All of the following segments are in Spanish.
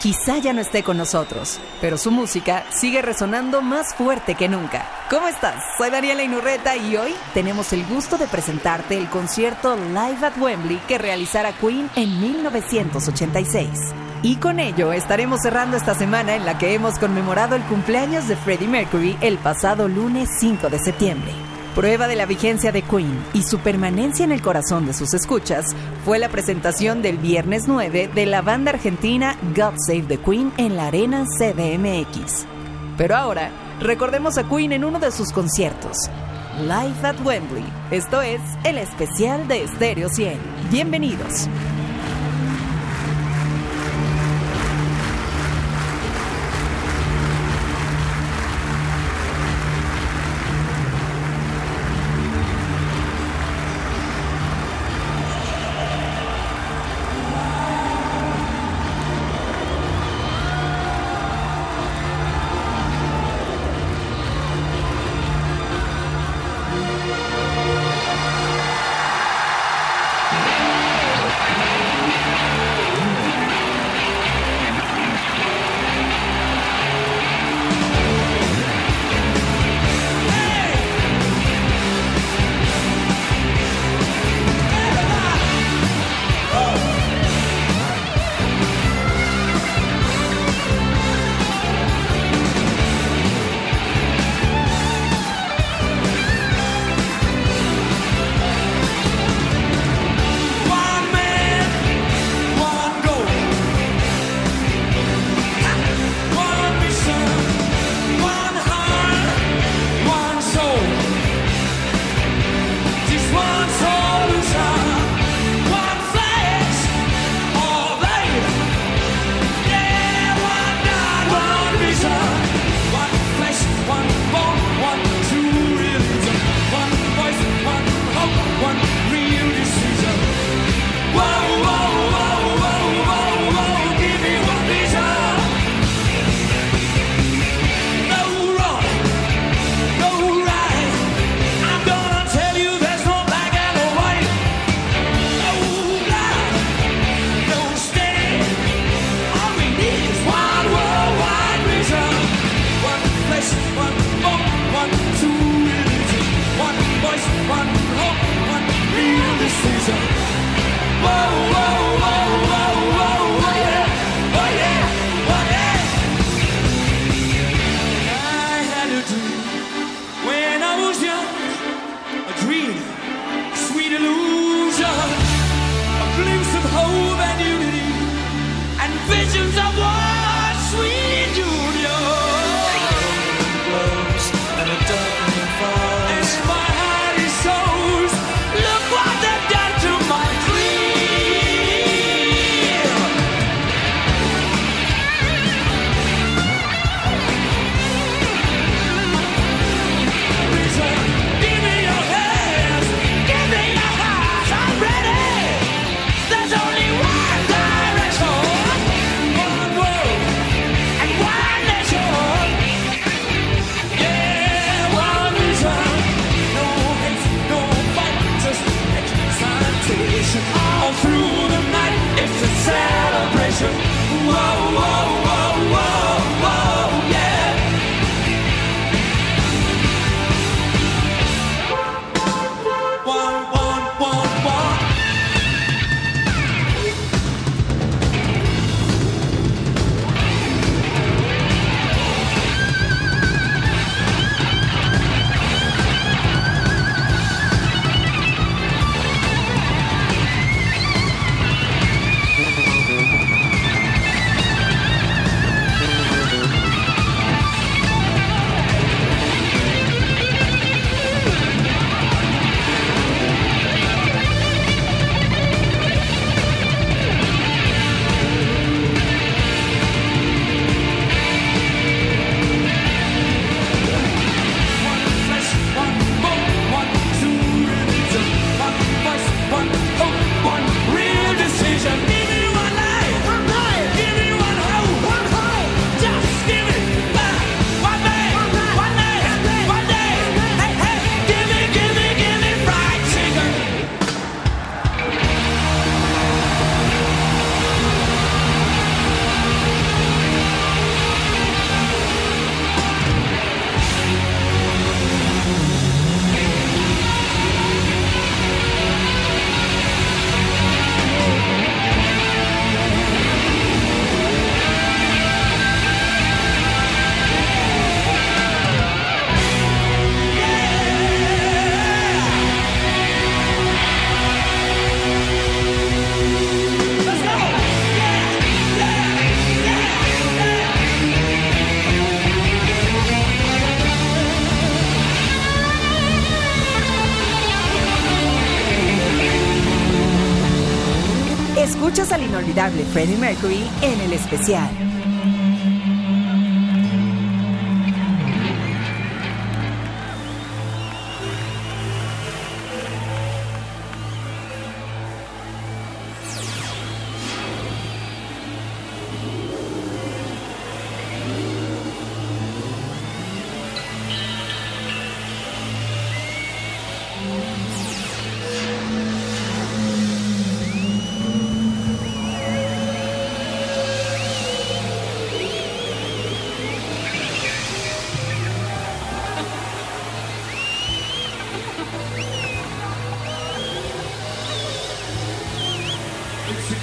Quizá ya no esté con nosotros, pero su música sigue resonando más fuerte que nunca. ¿Cómo estás? Soy Daniela Inurreta y hoy tenemos el gusto de presentarte el concierto Live at Wembley que realizara Queen en 1986. Y con ello estaremos cerrando esta semana en la que hemos conmemorado el cumpleaños de Freddie Mercury el pasado lunes 5 de septiembre. Prueba de la vigencia de Queen y su permanencia en el corazón de sus escuchas fue la presentación del viernes 9 de la banda argentina God Save the Queen en la Arena CDMX. Pero ahora, recordemos a Queen en uno de sus conciertos, Live at Wembley. Esto es el especial de Stereo 100. Bienvenidos. Freddie Mercury en el especial.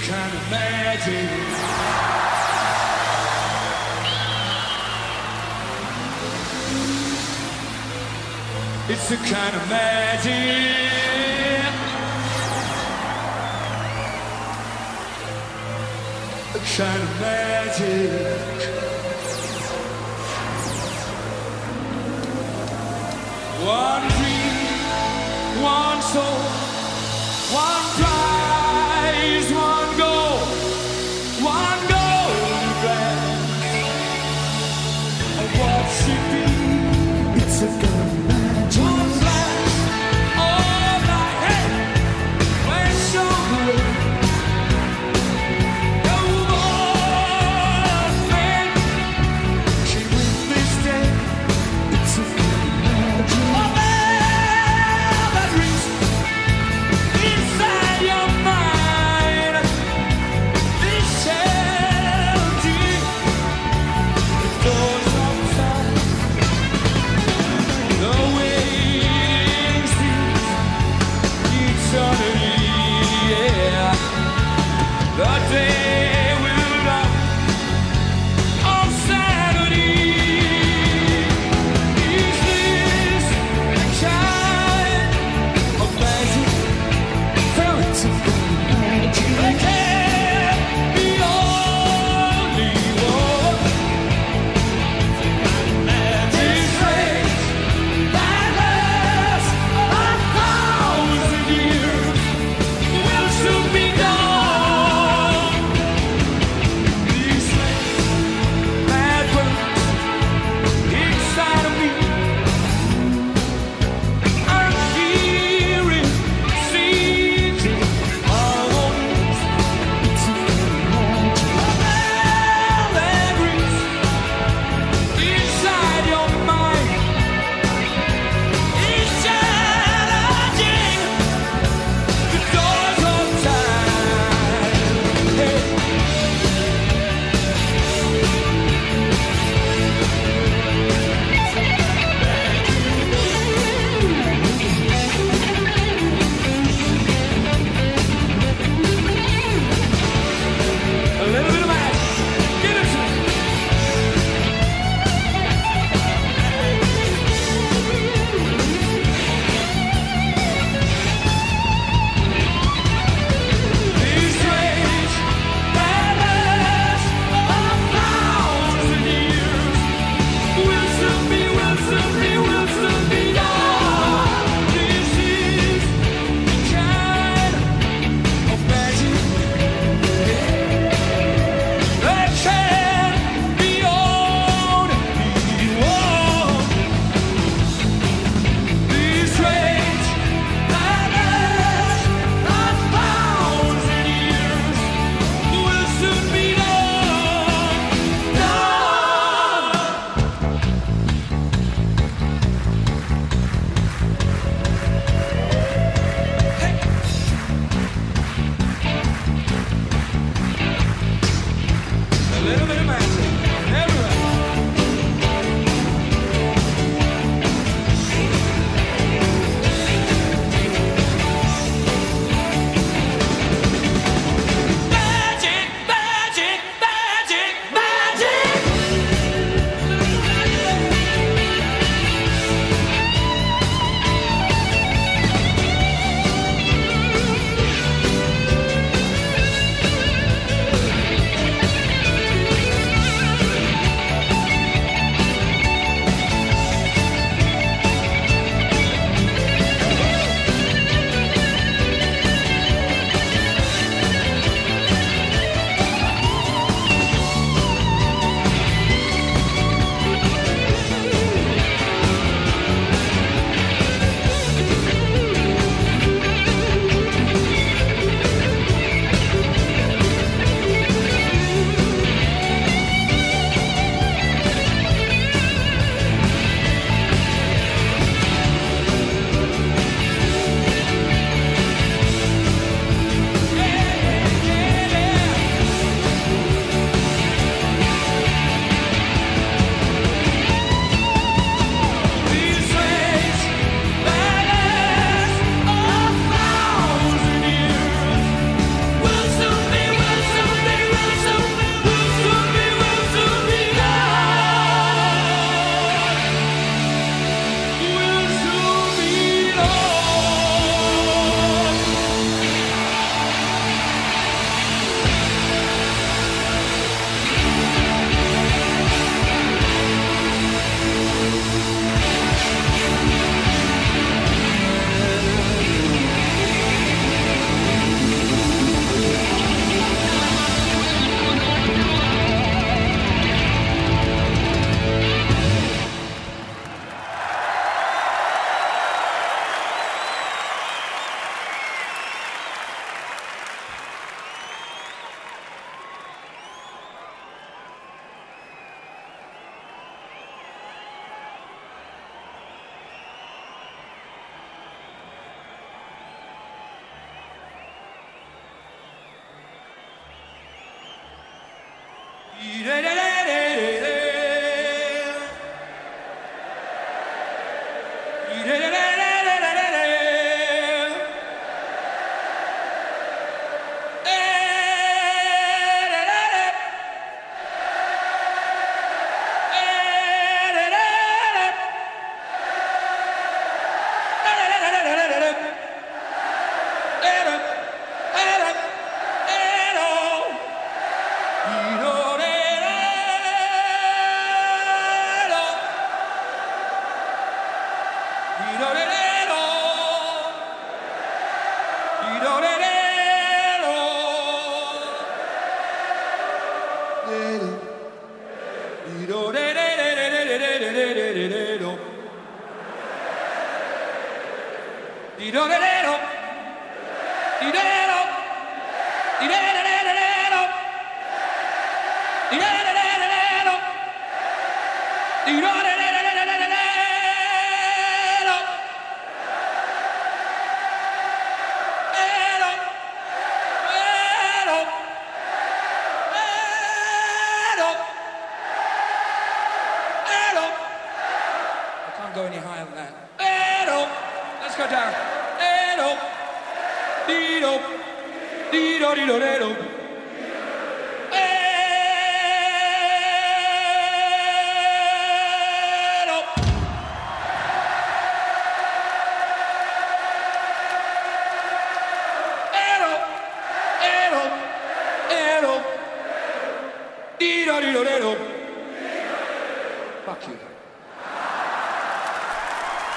kind of magic. It's the kind of magic. The kind of magic. One dream, one soul, one.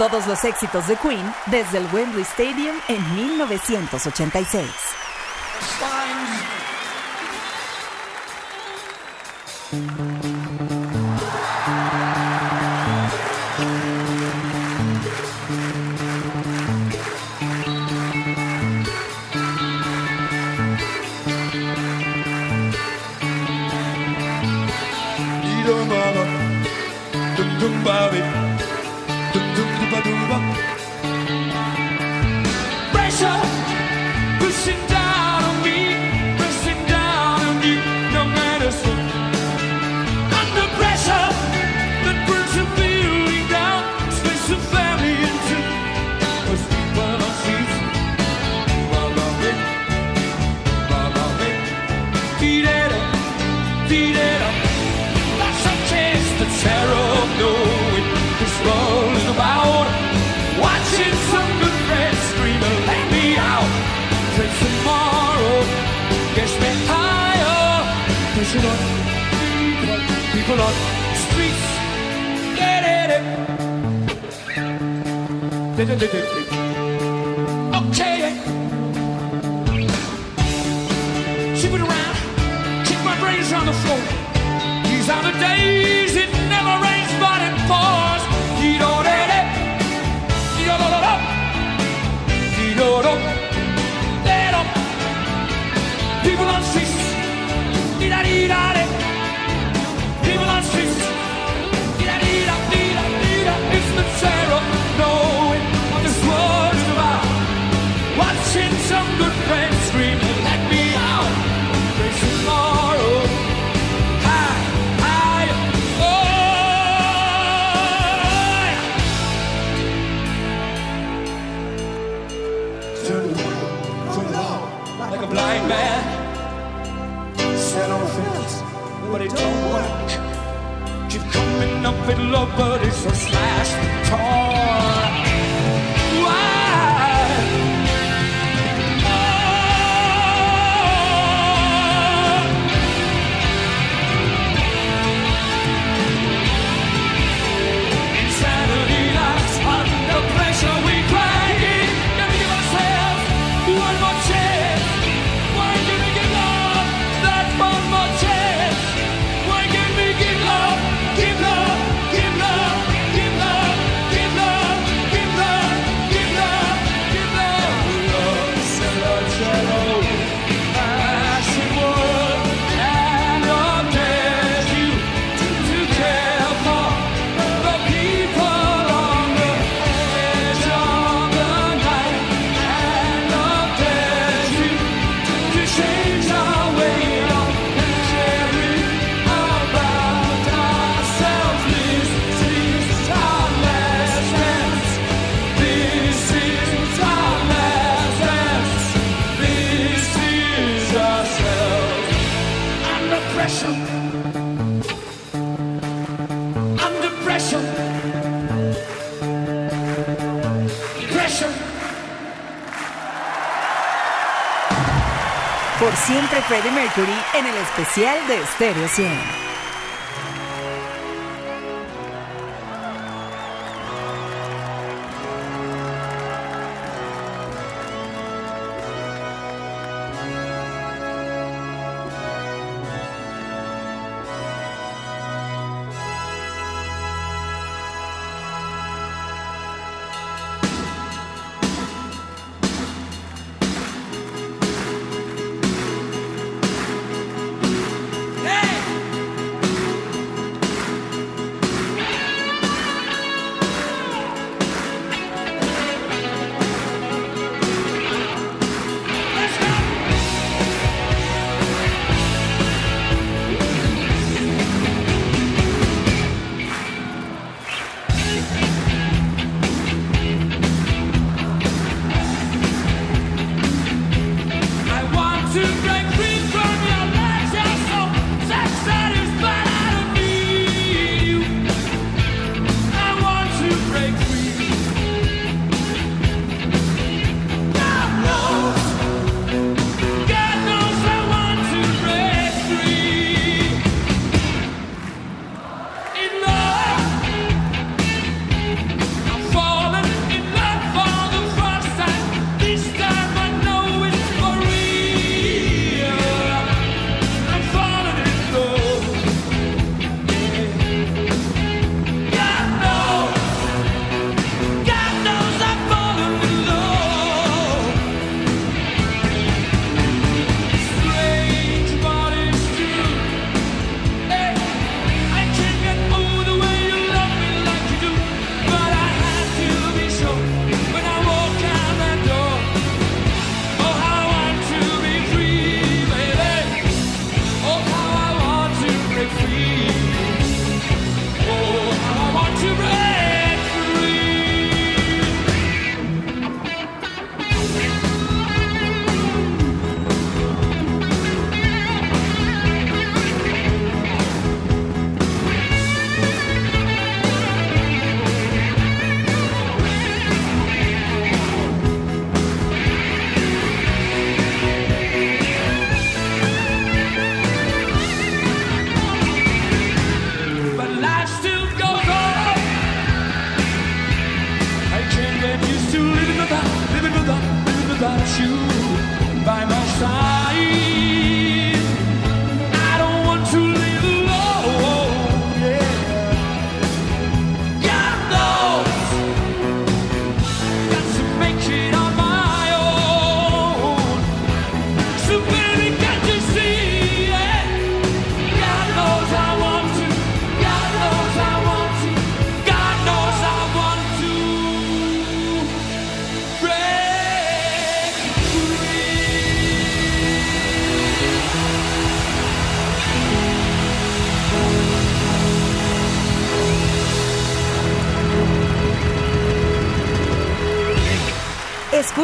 Todos los éxitos de Queen desde el Wembley Stadium en 1986. some good Por siempre Freddie Mercury en el especial de Stereo 100.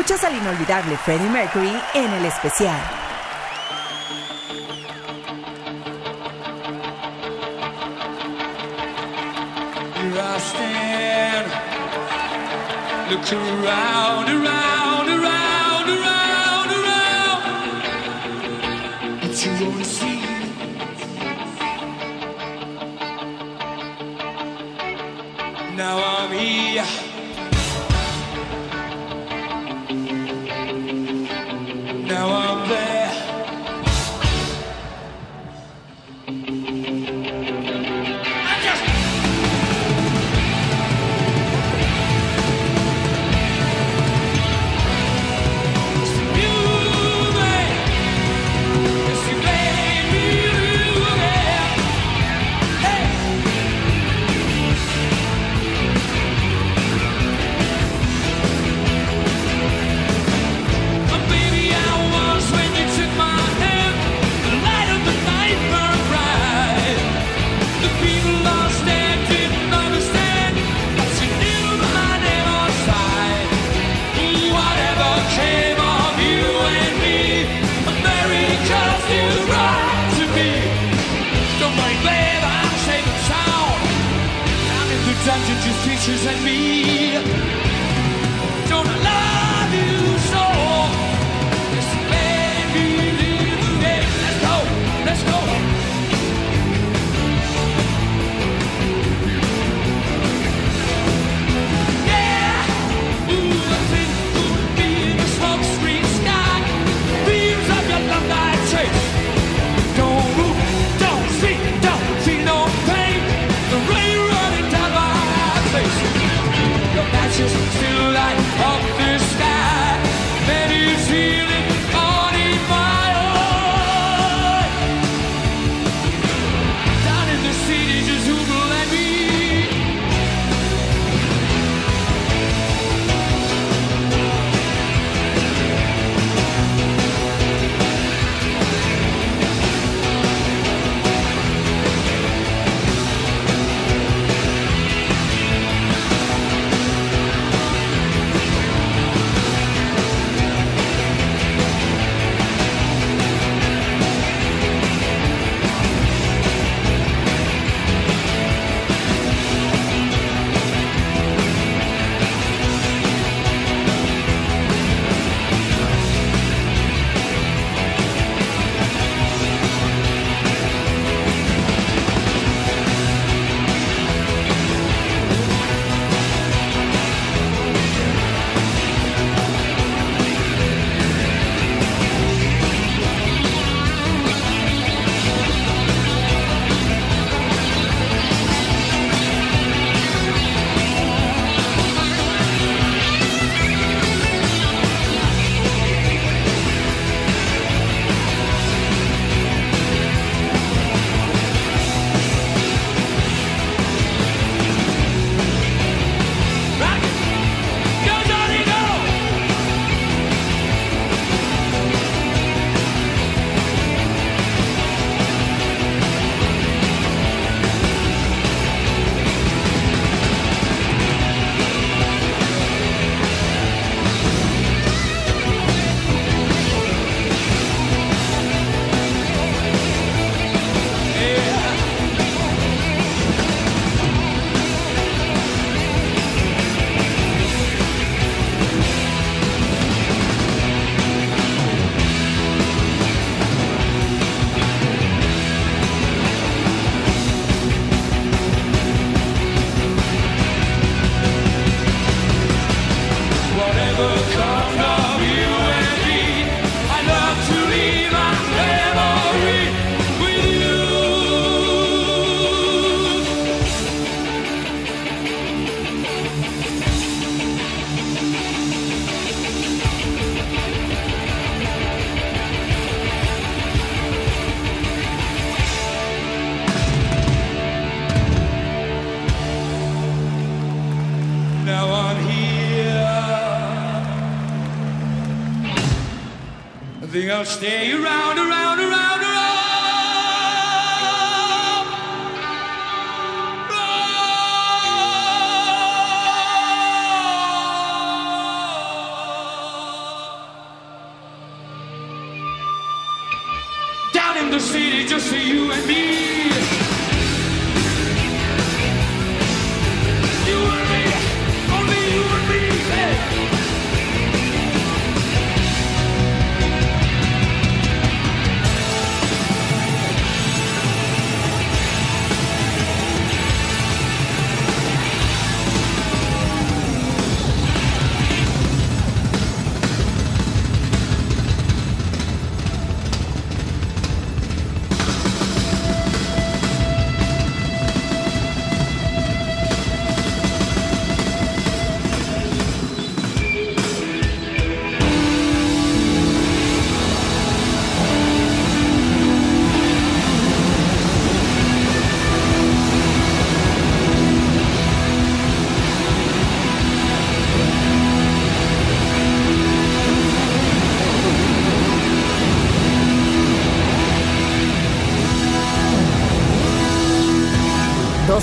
Escuchas al inolvidable Freddie Mercury en el especial. Look around, around, around, around, around. Sometimes it just pictures and me. Just to light up. I'll stay around, around, around,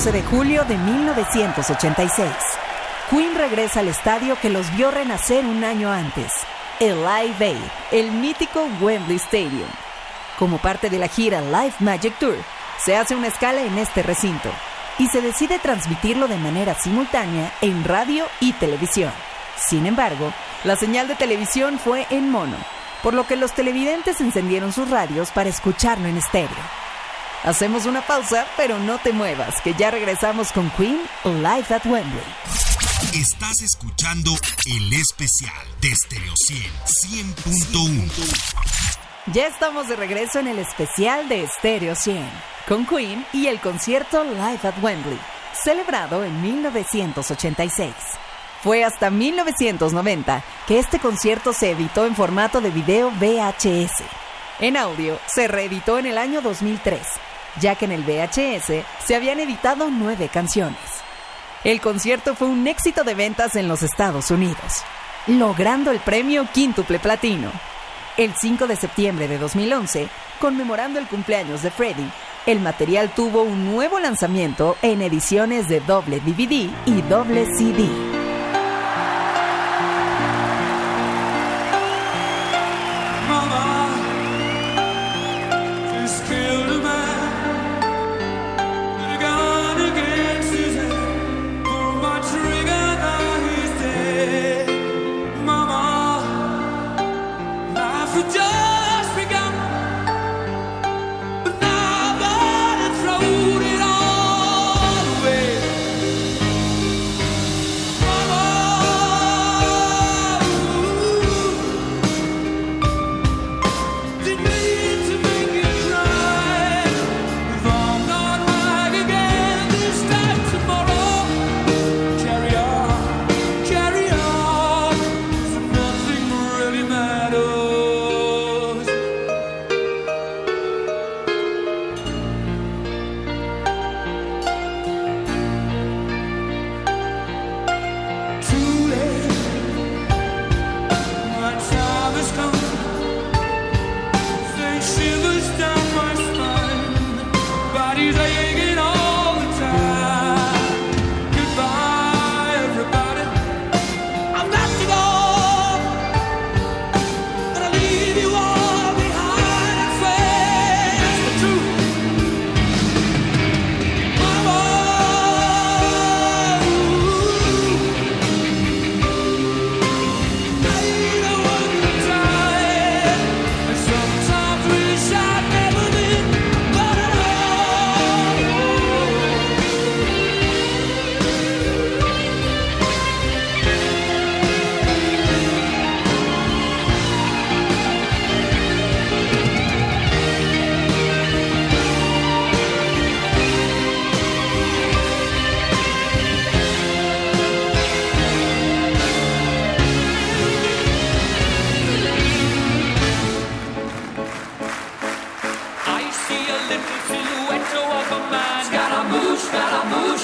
de julio de 1986. Queen regresa al estadio que los vio renacer un año antes, el Live Aid, el mítico Wembley Stadium. Como parte de la gira Live Magic Tour, se hace una escala en este recinto. y se decide transmitirlo de manera simultánea en radio y televisión. Sin embargo, la señal de televisión fue en mono, por lo que los televidentes encendieron sus radios para escucharlo en estéreo. Hacemos una pausa, pero no te muevas, que ya regresamos con Queen Live at Wembley. Estás escuchando el especial de Stereo 100 100.1. Ya estamos de regreso en el especial de Stereo 100 con Queen y el concierto Live at Wembley, celebrado en 1986. Fue hasta 1990 que este concierto se editó en formato de video VHS. En audio se reeditó en el año 2003, ya que en el VHS se habían editado nueve canciones. El concierto fue un éxito de ventas en los Estados Unidos, logrando el premio quíntuple platino. El 5 de septiembre de 2011, conmemorando el cumpleaños de Freddie, el material tuvo un nuevo lanzamiento en ediciones de doble DVD y doble CD.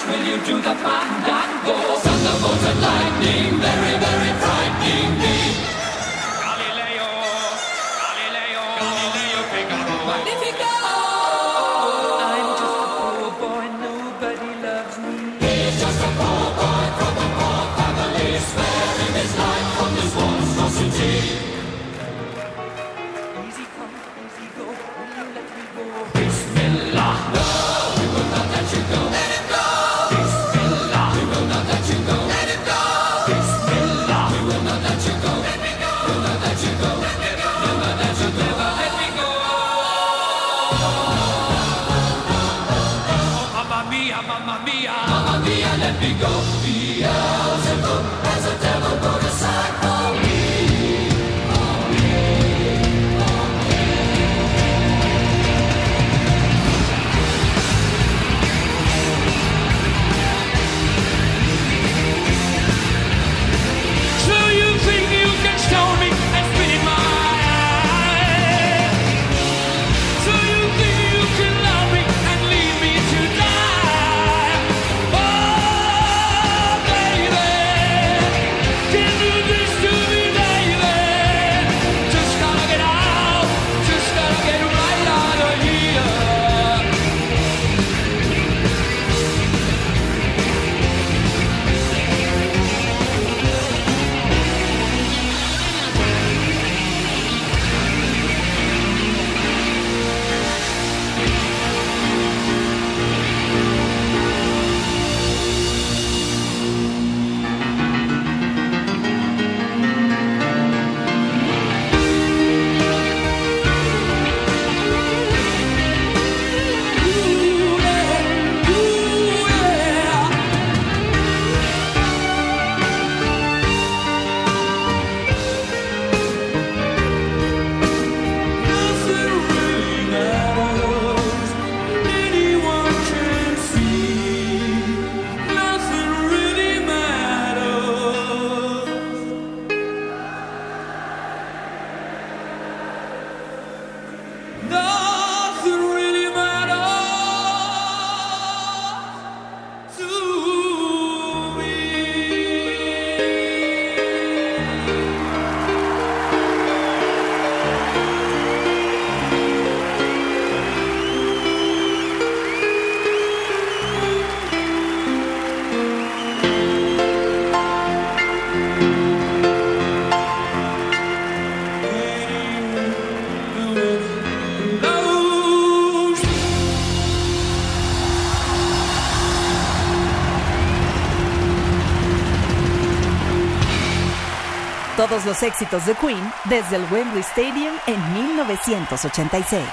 will you do the fandango? Thunderbolts and lightning, very, very todos los éxitos de Queen desde el Wembley Stadium en 1986.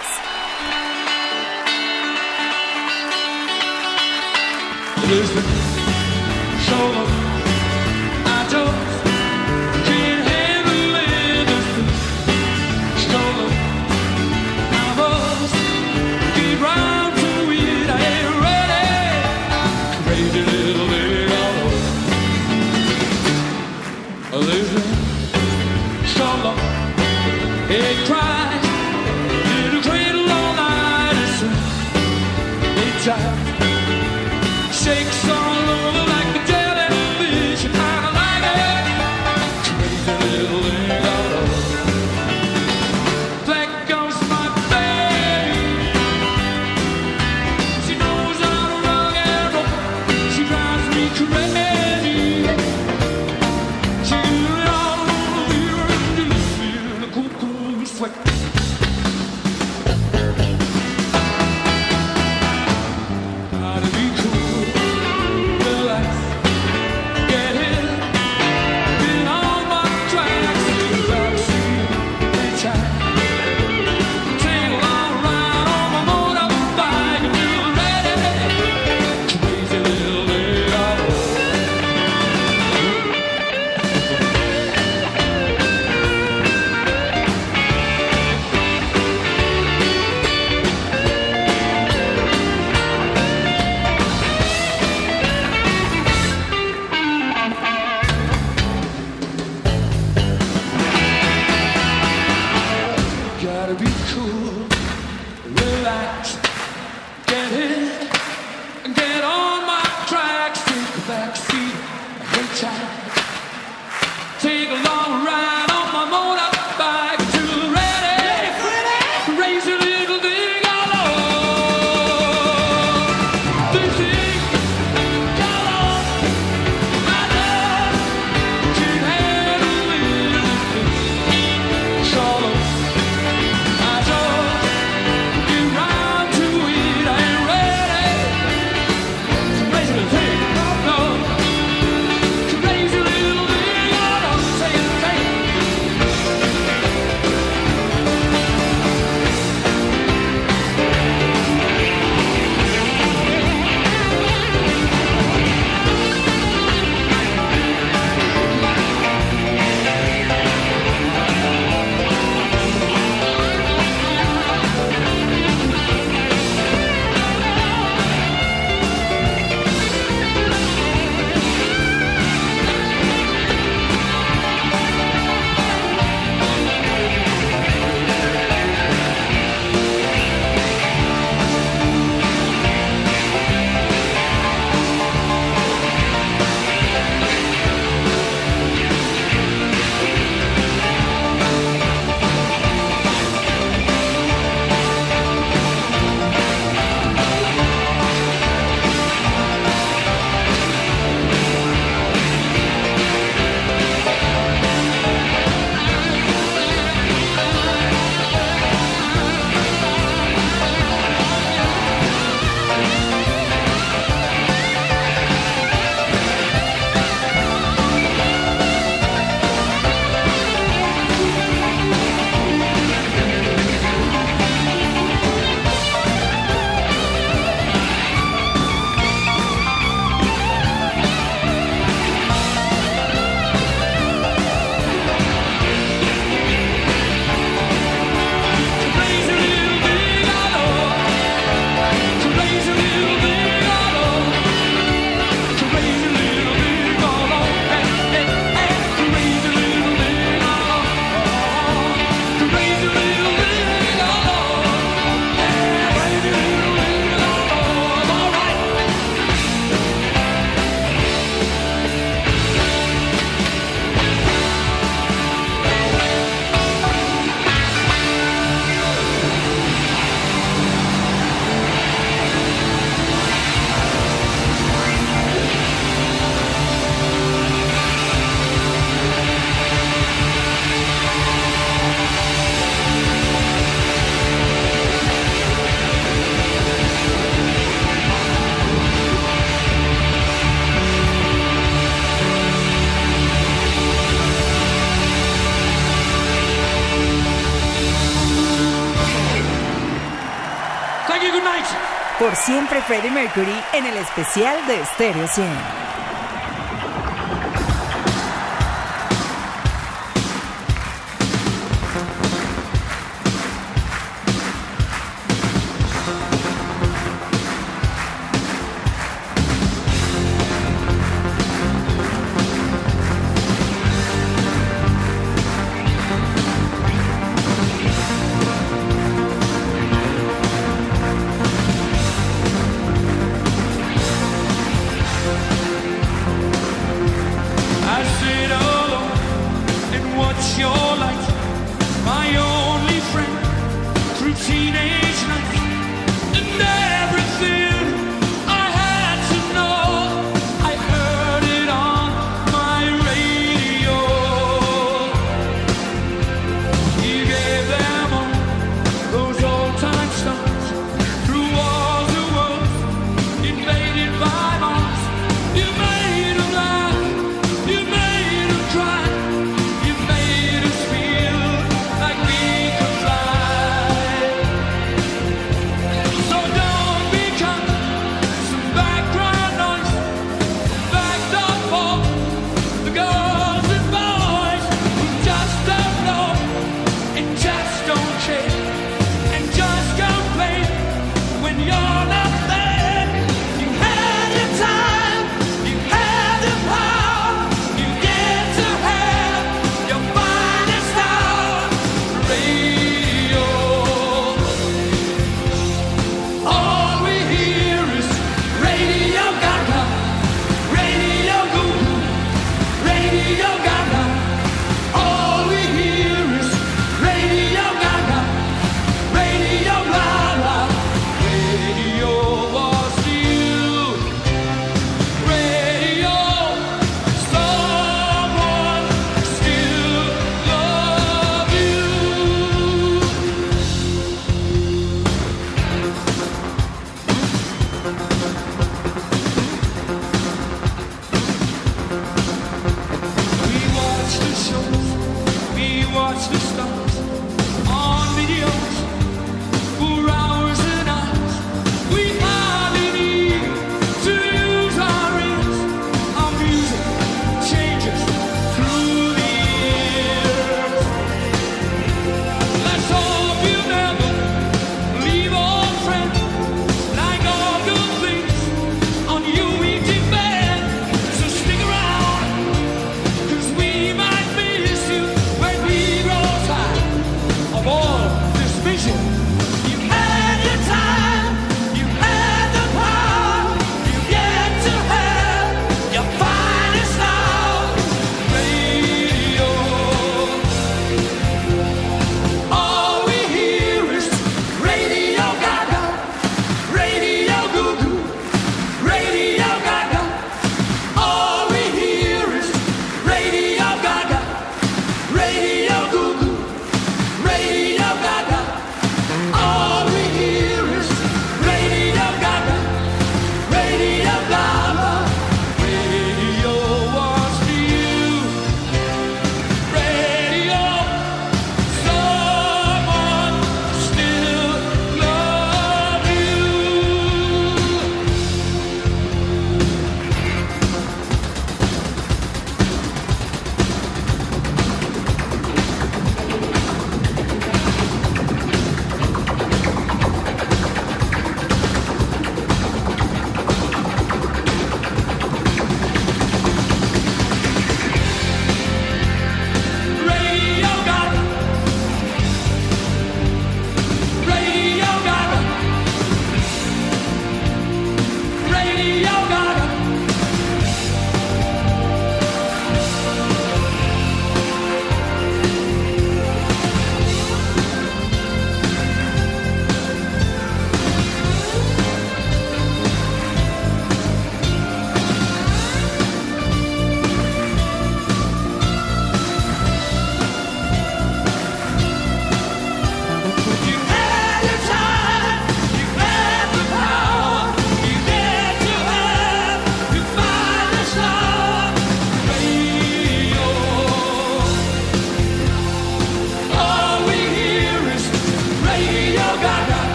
Por siempre Freddie Mercury en el especial de Stereo 100.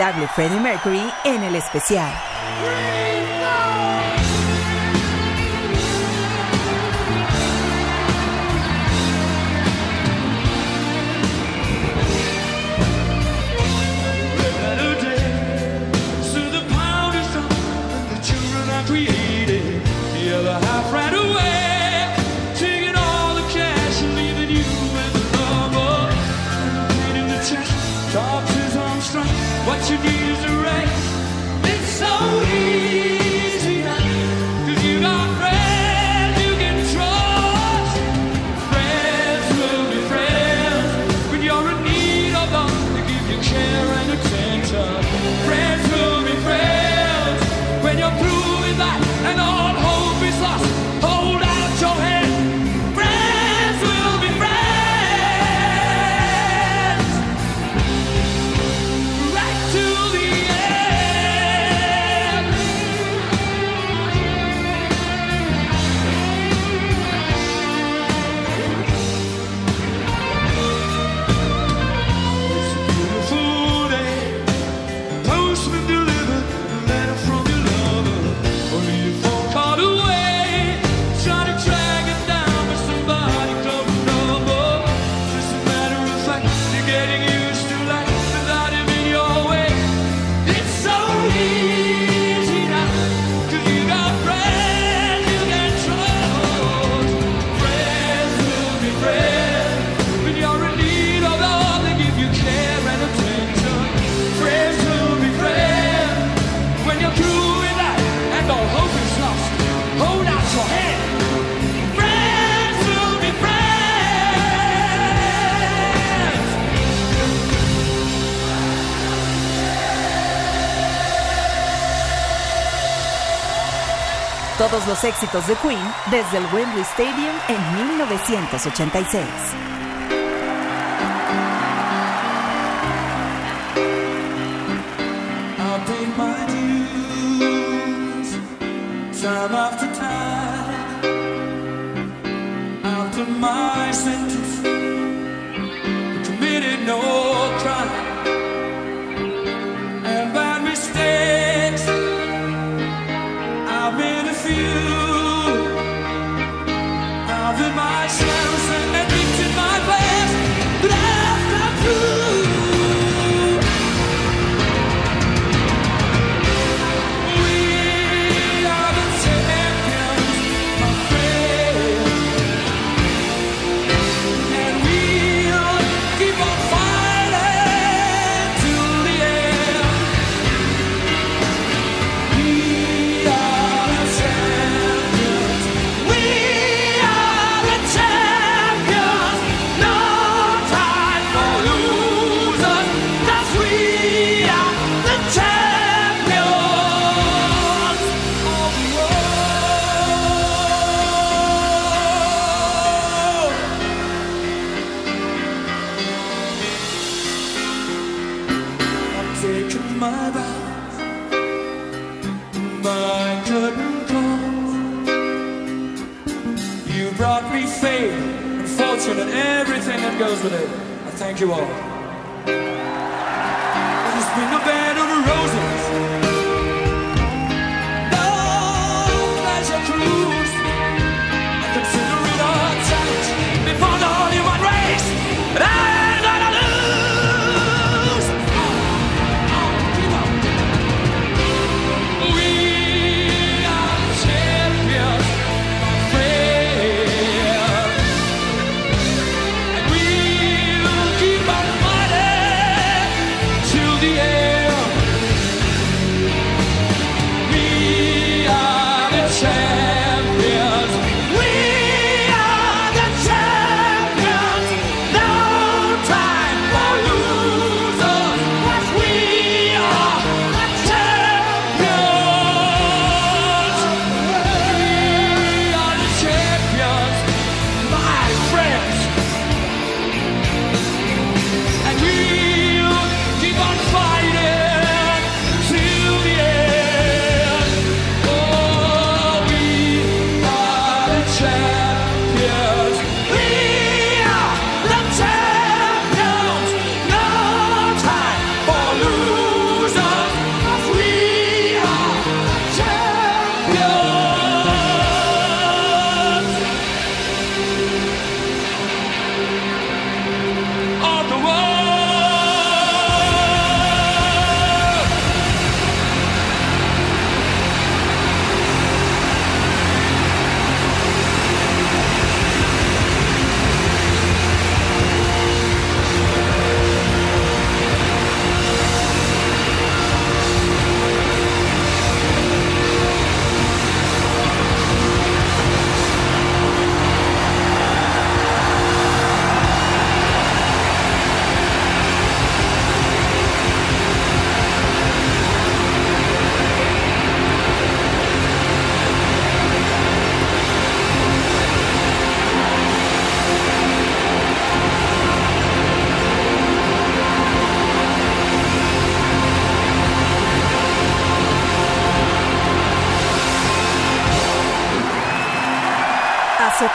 inolvidable Freddie Mercury en el especial. los éxitos de Queen desde el Wembley Stadium en 1986.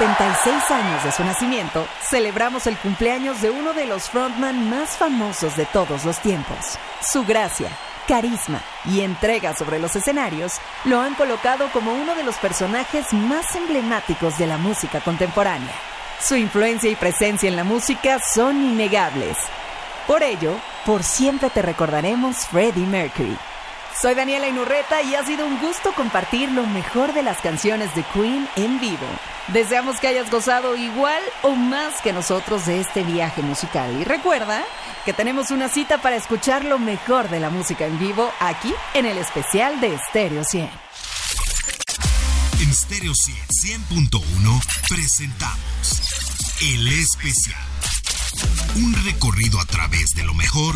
76 años de su nacimiento, celebramos el cumpleaños de uno de los frontman más famosos de todos los tiempos. Su gracia, carisma y entrega sobre los escenarios lo han colocado como uno de los personajes más emblemáticos de la música contemporánea. Su influencia y presencia en la música son innegables. Por ello, por siempre te recordaremos Freddie Mercury. Soy Daniela Inurreta y ha sido un gusto compartir lo mejor de las canciones de Queen en vivo. Deseamos que hayas gozado igual o más que nosotros de este viaje musical. Y recuerda que tenemos una cita para escuchar lo mejor de la música en vivo aquí en el especial de Stereo 100. En Stereo 100.1 presentamos El Especial. Un recorrido a través de lo mejor